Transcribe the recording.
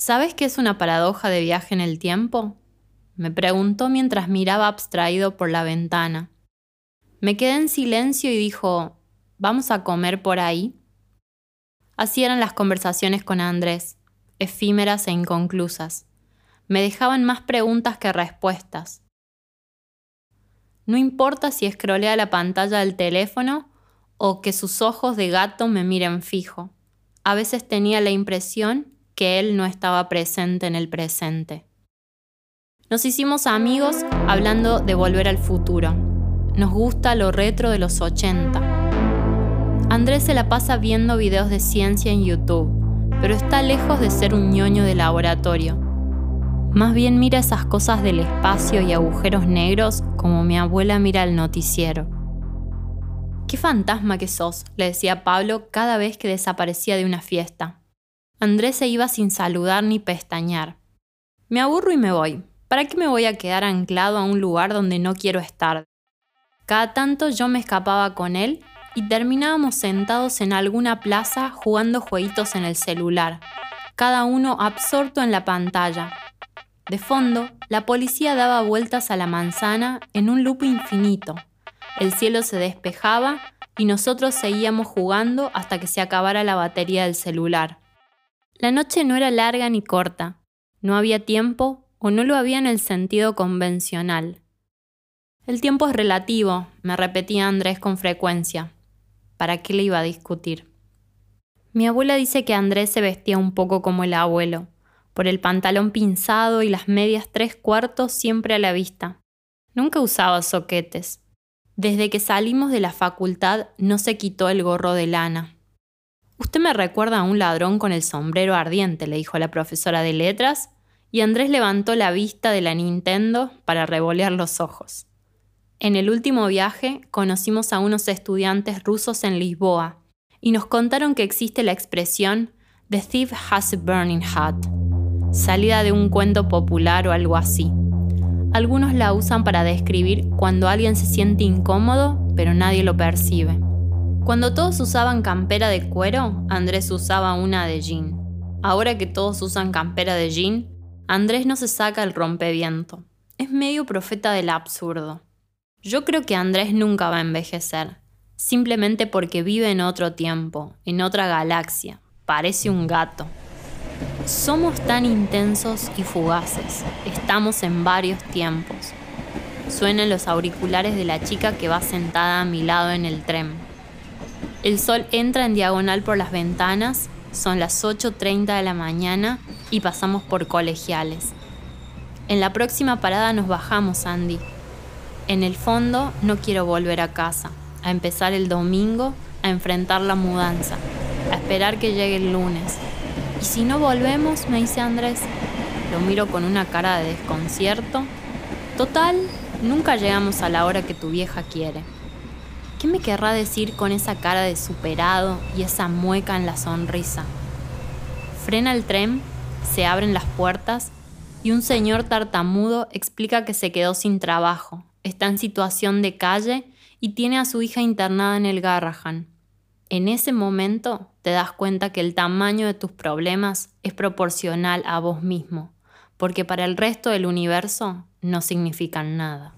¿Sabes qué es una paradoja de viaje en el tiempo? Me preguntó mientras miraba abstraído por la ventana. Me quedé en silencio y dijo, ¿vamos a comer por ahí? Así eran las conversaciones con Andrés, efímeras e inconclusas. Me dejaban más preguntas que respuestas. No importa si escrolea la pantalla del teléfono o que sus ojos de gato me miren fijo. A veces tenía la impresión que él no estaba presente en el presente. Nos hicimos amigos hablando de volver al futuro. Nos gusta lo retro de los 80. Andrés se la pasa viendo videos de ciencia en YouTube, pero está lejos de ser un ñoño de laboratorio. Más bien mira esas cosas del espacio y agujeros negros como mi abuela mira el noticiero. Qué fantasma que sos, le decía Pablo cada vez que desaparecía de una fiesta. Andrés se iba sin saludar ni pestañear. Me aburro y me voy, ¿Para qué me voy a quedar anclado a un lugar donde no quiero estar? Cada tanto yo me escapaba con él y terminábamos sentados en alguna plaza jugando jueguitos en el celular, cada uno absorto en la pantalla. De fondo, la policía daba vueltas a la manzana en un loop infinito. El cielo se despejaba y nosotros seguíamos jugando hasta que se acabara la batería del celular. La noche no era larga ni corta. No había tiempo o no lo había en el sentido convencional. El tiempo es relativo, me repetía Andrés con frecuencia. ¿Para qué le iba a discutir? Mi abuela dice que Andrés se vestía un poco como el abuelo, por el pantalón pinzado y las medias tres cuartos siempre a la vista. Nunca usaba soquetes. Desde que salimos de la facultad no se quitó el gorro de lana. Usted me recuerda a un ladrón con el sombrero ardiente, le dijo la profesora de letras, y Andrés levantó la vista de la Nintendo para revolear los ojos. En el último viaje conocimos a unos estudiantes rusos en Lisboa y nos contaron que existe la expresión The thief has a burning hat, salida de un cuento popular o algo así. Algunos la usan para describir cuando alguien se siente incómodo pero nadie lo percibe. Cuando todos usaban campera de cuero, Andrés usaba una de jean. Ahora que todos usan campera de jean, Andrés no se saca el rompeviento. Es medio profeta del absurdo. Yo creo que Andrés nunca va a envejecer, simplemente porque vive en otro tiempo, en otra galaxia. Parece un gato. Somos tan intensos y fugaces. Estamos en varios tiempos. Suenan los auriculares de la chica que va sentada a mi lado en el tren. El sol entra en diagonal por las ventanas son las 8.30 de la mañana y pasamos por colegiales. En la próxima parada nos bajamos, Andy. En el fondo no quiero volver a casa, a empezar el domingo, a enfrentar la mudanza, a esperar que llegue el lunes. ¿Y si no volvemos? me dice Andrés. Lo miro con una cara de desconcierto. Total, nunca llegamos a la hora que tu vieja quiere. ¿Qué me querrá decir con esa cara de superado y esa mueca en la sonrisa? Frena el tren, se abren las puertas y un señor tartamudo explica que se quedó sin trabajo, está en situación de calle y tiene a su hija internada en el Garrahan. En ese momento te das cuenta que el tamaño de tus problemas es proporcional a vos mismo, porque para el resto del universo no significan nada.